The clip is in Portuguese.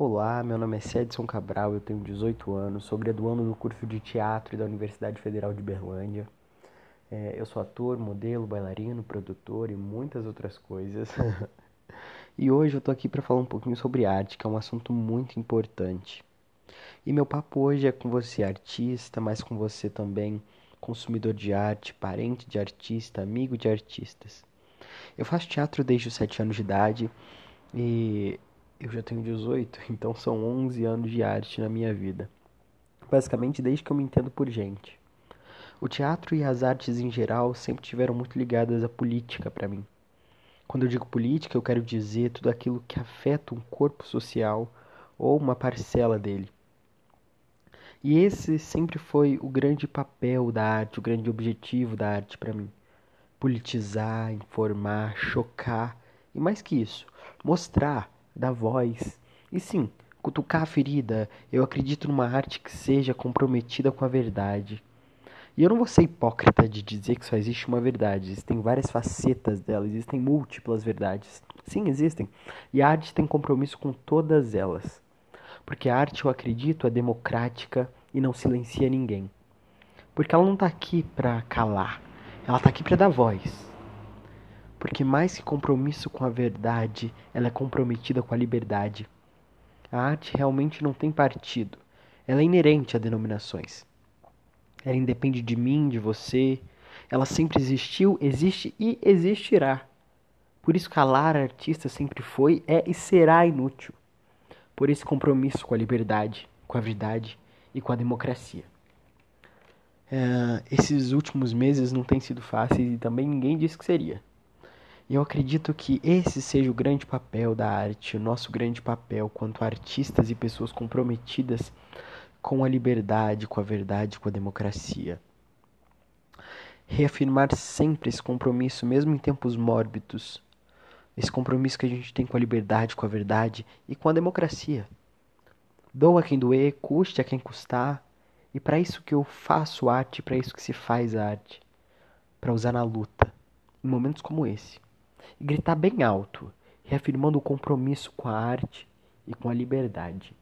Olá, meu nome é Cedson Cabral, eu tenho 18 anos, sou graduando no curso de teatro da Universidade Federal de Berlândia. É, eu sou ator, modelo, bailarino, produtor e muitas outras coisas. e hoje eu tô aqui para falar um pouquinho sobre arte, que é um assunto muito importante. E meu papo hoje é com você, artista, mas com você também, consumidor de arte, parente de artista, amigo de artistas. Eu faço teatro desde os 7 anos de idade e eu já tenho 18, então são 11 anos de arte na minha vida. Basicamente desde que eu me entendo por gente. O teatro e as artes em geral sempre tiveram muito ligadas à política para mim. Quando eu digo política, eu quero dizer tudo aquilo que afeta um corpo social ou uma parcela dele. E esse sempre foi o grande papel da arte, o grande objetivo da arte para mim. Politizar, informar, chocar e mais que isso, mostrar da voz. E sim, cutucar a ferida, eu acredito numa arte que seja comprometida com a verdade. E eu não vou ser hipócrita de dizer que só existe uma verdade, existem várias facetas dela, existem múltiplas verdades. Sim, existem. E a arte tem compromisso com todas elas. Porque a arte, eu acredito, é democrática e não silencia ninguém. Porque ela não está aqui para calar, ela está aqui para dar voz. Porque mais que compromisso com a verdade, ela é comprometida com a liberdade. A arte realmente não tem partido. Ela é inerente a denominações. Ela independe de mim, de você. Ela sempre existiu, existe e existirá. Por isso calar artista sempre foi, é e será inútil. Por esse compromisso com a liberdade, com a verdade e com a democracia. É, esses últimos meses não têm sido fáceis e também ninguém disse que seria. E eu acredito que esse seja o grande papel da arte, o nosso grande papel quanto artistas e pessoas comprometidas com a liberdade, com a verdade, com a democracia. Reafirmar sempre esse compromisso, mesmo em tempos mórbidos, esse compromisso que a gente tem com a liberdade, com a verdade e com a democracia. Doa quem doer, custe a quem custar, e para isso que eu faço arte, para isso que se faz arte, para usar na luta, em momentos como esse e gritar bem alto, reafirmando o compromisso com a arte e com a liberdade.